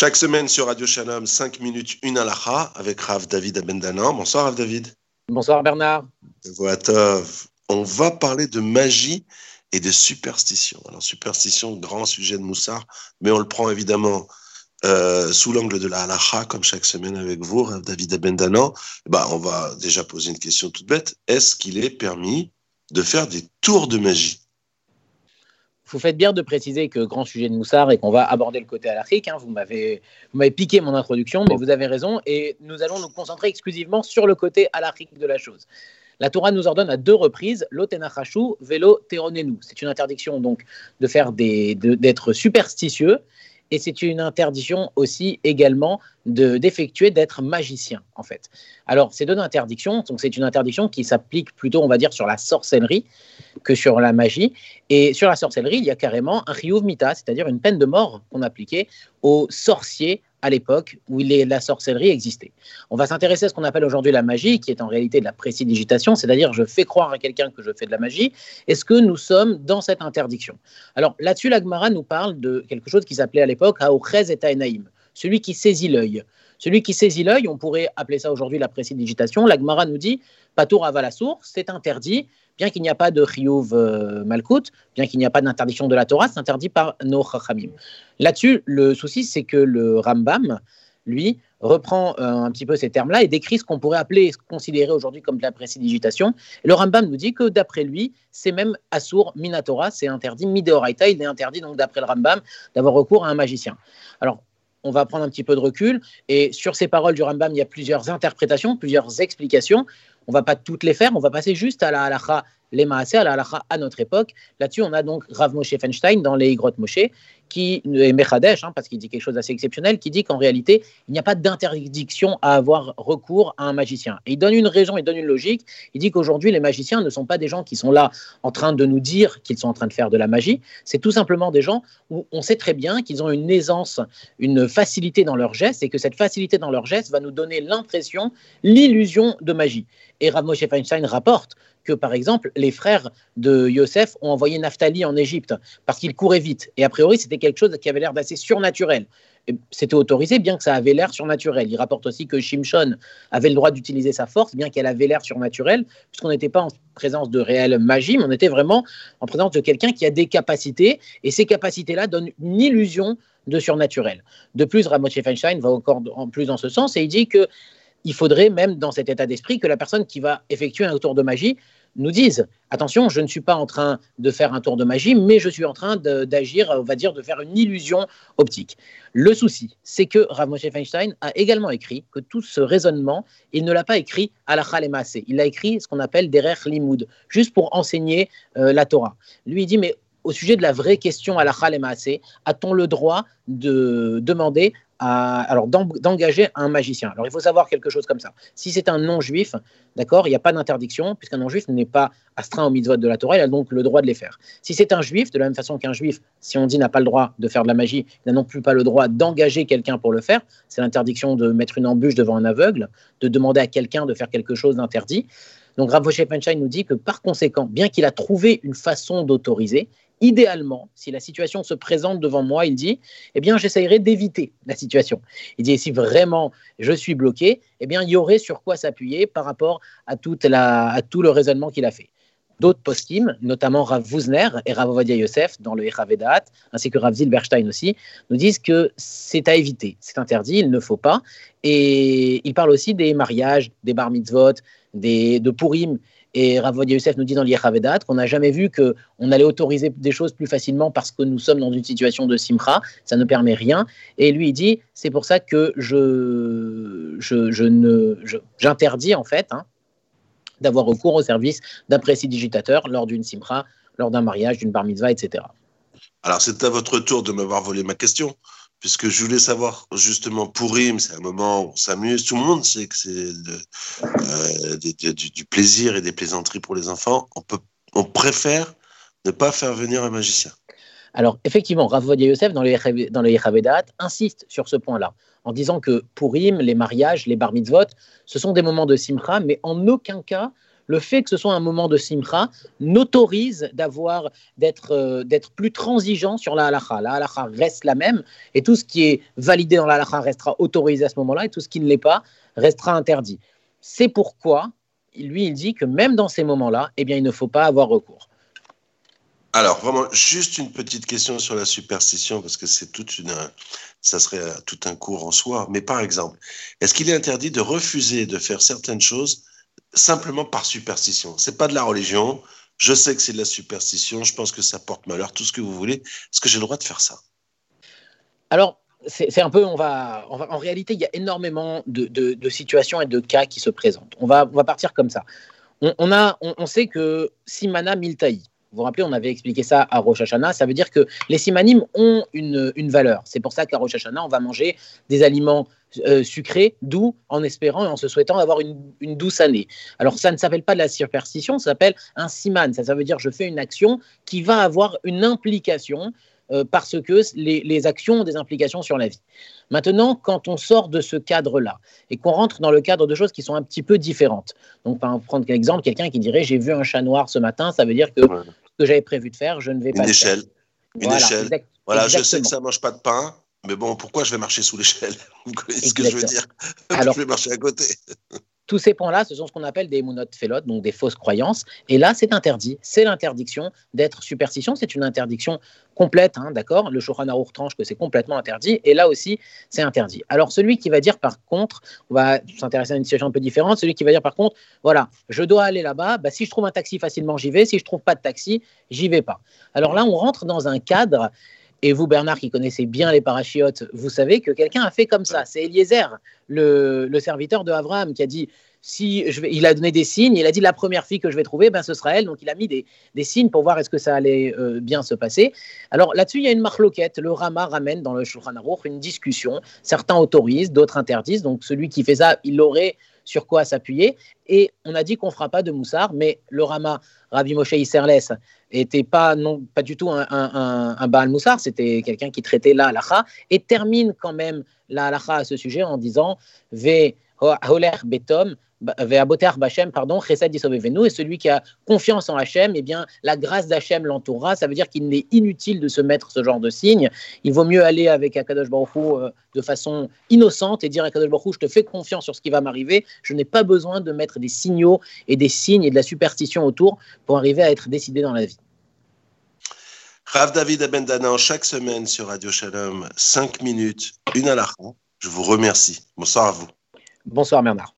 Chaque semaine sur Radio Shalom, 5 minutes, une halakha avec Rav David Abendanan. Bonsoir Rav David. Bonsoir Bernard. Voilà, on va parler de magie et de superstition. Alors superstition, grand sujet de Moussard, mais on le prend évidemment euh, sous l'angle de la halakha, comme chaque semaine avec vous, Rav David Abendanan. Bah, on va déjà poser une question toute bête. Est-ce qu'il est permis de faire des tours de magie? Vous faites bien de préciser que grand sujet de Moussard et qu'on va aborder le côté halachique. Hein. Vous m'avez piqué mon introduction, mais vous avez raison. Et nous allons nous concentrer exclusivement sur le côté halachique de la chose. La Torah nous ordonne à deux reprises l'otenachashu teronenu. C'est une interdiction donc de faire des, d'être superstitieux et c'est une interdiction aussi également d'effectuer d'être magicien en fait. Alors ces deux interdictions, donc c'est une interdiction qui s'applique plutôt on va dire sur la sorcellerie que sur la magie et sur la sorcellerie il y a carrément un riyuv mita, c'est-à-dire une peine de mort qu'on appliquait aux sorciers à l'époque où la sorcellerie existait. On va s'intéresser à ce qu'on appelle aujourd'hui la magie, qui est en réalité de la précidigitation, c'est-à-dire je fais croire à quelqu'un que je fais de la magie. Est-ce que nous sommes dans cette interdiction? Alors là-dessus, l'Agmara nous parle de quelque chose qui s'appelait à l'époque Aochrez et Taenaïm, celui qui saisit l'œil. Celui qui saisit l'œil, on pourrait appeler ça aujourd'hui la précidigitation. L'Agmara nous dit Patour source, c'est interdit, bien qu'il n'y a pas de Chiyuv euh, Malkut, bien qu'il n'y a pas d'interdiction de la Torah, c'est interdit par nos Chachamim. Là-dessus, le souci, c'est que le Rambam, lui, reprend euh, un petit peu ces termes-là et décrit ce qu'on pourrait appeler, considérer aujourd'hui comme de la précidigitation. le Rambam nous dit que d'après lui, c'est même Assour Minatora, c'est interdit, Mideoraita, il est interdit donc d'après le Rambam d'avoir recours à un magicien. Alors, on va prendre un petit peu de recul et sur ces paroles du Rambam, il y a plusieurs interprétations, plusieurs explications. On va pas toutes les faire, on va passer juste à la halakha les maasé à la halakha à notre époque. Là-dessus, on a donc Rav Moshe Feinstein dans les Grottes Moshe, qui est Mechadesh, hein, parce qu'il dit quelque chose d'assez exceptionnel, qui dit qu'en réalité, il n'y a pas d'interdiction à avoir recours à un magicien. Et il donne une raison, il donne une logique. Il dit qu'aujourd'hui, les magiciens ne sont pas des gens qui sont là en train de nous dire qu'ils sont en train de faire de la magie. C'est tout simplement des gens où on sait très bien qu'ils ont une aisance, une facilité dans leurs gestes, et que cette facilité dans leurs gestes va nous donner l'impression, l'illusion de magie. Et Rav Moshe Feinstein rapporte par exemple, les frères de Yosef ont envoyé Naphtali en Égypte parce qu'il courait vite. Et a priori, c'était quelque chose qui avait l'air d'assez surnaturel. C'était autorisé, bien que ça avait l'air surnaturel. Il rapporte aussi que Shimshon avait le droit d'utiliser sa force, bien qu'elle avait l'air surnaturelle, puisqu'on n'était pas en présence de réelle magie, mais on était vraiment en présence de quelqu'un qui a des capacités, et ces capacités-là donnent une illusion de surnaturel. De plus, Ramoche Feinstein va encore en plus dans ce sens, et il dit que il faudrait même dans cet état d'esprit que la personne qui va effectuer un tour de magie nous dise attention, je ne suis pas en train de faire un tour de magie, mais je suis en train d'agir, on va dire, de faire une illusion optique. Le souci, c'est que Rav Moshe Feinstein a également écrit que tout ce raisonnement, il ne l'a pas écrit à la Maasé. Il a écrit ce qu'on appelle Derer Limoud, juste pour enseigner euh, la Torah. Lui, il dit mais au sujet de la vraie question à la Maasé, a-t-on le droit de demander alors d'engager un magicien. Alors il faut savoir quelque chose comme ça. Si c'est un non-juif, d'accord, il n'y a pas d'interdiction, puisqu'un non-juif n'est pas astreint au mitzvot de la Torah, il a donc le droit de les faire. Si c'est un juif, de la même façon qu'un juif, si on dit n'a pas le droit de faire de la magie, il n'a non plus pas le droit d'engager quelqu'un pour le faire. C'est l'interdiction de mettre une embûche devant un aveugle, de demander à quelqu'un de faire quelque chose d'interdit. Donc Rav Penchaï nous dit que par conséquent, bien qu'il a trouvé une façon d'autoriser, idéalement, si la situation se présente devant moi, il dit, eh bien, j'essayerai d'éviter la situation. Il dit, si vraiment je suis bloqué, eh bien, il y aurait sur quoi s'appuyer par rapport à tout le raisonnement qu'il a fait. D'autres postim, notamment Rav Wuzner et Rav Ovadia Yosef dans le Echavedat, ainsi que Rav Zilberstein aussi, nous disent que c'est à éviter, c'est interdit, il ne faut pas. Et il parle aussi des mariages, des bar mitzvot, des, de Purim et Rav Youssef nous dit dans l'Yechavedat qu'on n'a jamais vu qu'on allait autoriser des choses plus facilement parce que nous sommes dans une situation de simcha, ça ne permet rien. Et lui, il dit, c'est pour ça que je, je, ne, j'interdis en fait hein, d'avoir recours au service d'un précidigitateur lors d'une simcha, lors d'un mariage, d'une bar mitzvah, etc. Alors, c'est à votre tour de m'avoir volé ma question puisque je voulais savoir justement Pourim, c'est un moment où on s'amuse, tout le monde sait que c'est euh, du, plaisir et des plaisanteries pour les enfants. On, peut, on préfère ne pas faire venir un magicien. Alors effectivement, Rav Yosef dans les dans insiste sur ce point-là en disant que Pourim, les mariages, les bar mitzvot, ce sont des moments de simcha, mais en aucun cas le fait que ce soit un moment de simcha n'autorise d'avoir d'être euh, d'être plus transigeant sur la halakha. La halakha reste la même et tout ce qui est validé dans la halakha restera autorisé à ce moment-là et tout ce qui ne l'est pas restera interdit. C'est pourquoi lui il dit que même dans ces moments-là, eh bien il ne faut pas avoir recours. Alors, vraiment, juste une petite question sur la superstition, parce que c'est toute une, ça serait tout un cours en soi. Mais par exemple, est-ce qu'il est interdit de refuser de faire certaines choses simplement par superstition C'est pas de la religion. Je sais que c'est de la superstition. Je pense que ça porte malheur, tout ce que vous voulez. Est-ce que j'ai le droit de faire ça? Alors, c'est un peu, on va, en réalité, il y a énormément de, situations et de cas qui se présentent. On va, on va partir comme ça. On, a, on, sait que Simana Miltaï, vous vous rappelez, on avait expliqué ça à Rosh Hashanah. Ça veut dire que les simanim ont une, une valeur. C'est pour ça qu'à Rosh Hashanah, on va manger des aliments euh, sucrés, doux, en espérant et en se souhaitant avoir une, une douce année. Alors, ça ne s'appelle pas de la superstition, ça s'appelle un siman. Ça, ça veut dire je fais une action qui va avoir une implication euh, parce que les, les, actions ont des implications sur la vie. Maintenant, quand on sort de ce cadre-là et qu'on rentre dans le cadre de choses qui sont un petit peu différentes, donc par prendre l'exemple, quelqu'un qui dirait j'ai vu un chat noir ce matin, ça veut dire que ce que j'avais prévu de faire, je ne vais pas. Une échelle. Faire. Une voilà, échelle. voilà, je sais que ça mange pas de pain, mais bon, pourquoi je vais marcher sous l'échelle? Vous connaissez ce que je veux dire? Alors, Je vais marcher à côté? Tous ces points-là, ce sont ce qu'on appelle des monotes félotes, donc des fausses croyances. Et là, c'est interdit. C'est l'interdiction d'être superstition. C'est une interdiction complète, hein, d'accord? Le Shulchan Aruch tranche que c'est complètement interdit. Et là aussi, c'est interdit. Alors, celui qui va dire par contre, on va s'intéresser à une situation un peu différente, celui qui va dire par contre, voilà, je dois aller là-bas, bah, si je trouve un taxi facilement, j'y vais. Si je trouve pas de taxi, j'y vais pas. Alors là, on rentre dans un cadre et vous, Bernard, qui connaissez bien les parachiotes, vous savez que quelqu'un a fait comme ça. C'est Eliezer, le, le, serviteur de Abraham, qui a dit si je vais, il a donné des signes. Il a dit la première fille que je vais trouver, ben ce sera elle. Donc il a mis des, des signes pour voir est-ce que ça allait euh, bien se passer. Alors là-dessus, il y a une marloquette. Le Rama ramène dans le Shulchan Aruch une discussion. Certains autorisent, d'autres interdisent. Donc celui qui fait ça, il aurait sur quoi s'appuyer. Et on a dit qu'on ne fera pas de moussard, mais le Rama, Rabbi Moshe Isserles, était pas, pas du tout un, Baal Moussar, c'était quelqu'un qui traitait la halacha, et termine quand même la halacha à ce sujet en disant Ve betom, pardon, et celui qui a confiance en Hachem, eh bien, la grâce d'Hachem l'entourera. Ça veut dire qu'il est inutile de se mettre ce genre de signe. Il vaut mieux aller avec Akadosh Baruch euh, de façon innocente et dire Akadosh Baruch je te fais confiance sur ce qui va m'arriver. Je n'ai pas besoin de mettre des signaux et des signes et de la superstition autour pour arriver à être décidé dans la vie. Rav David Abendana, chaque semaine sur Radio Shalom, 5 minutes, une la Je vous remercie. Bonsoir à vous. Bonsoir Bernard.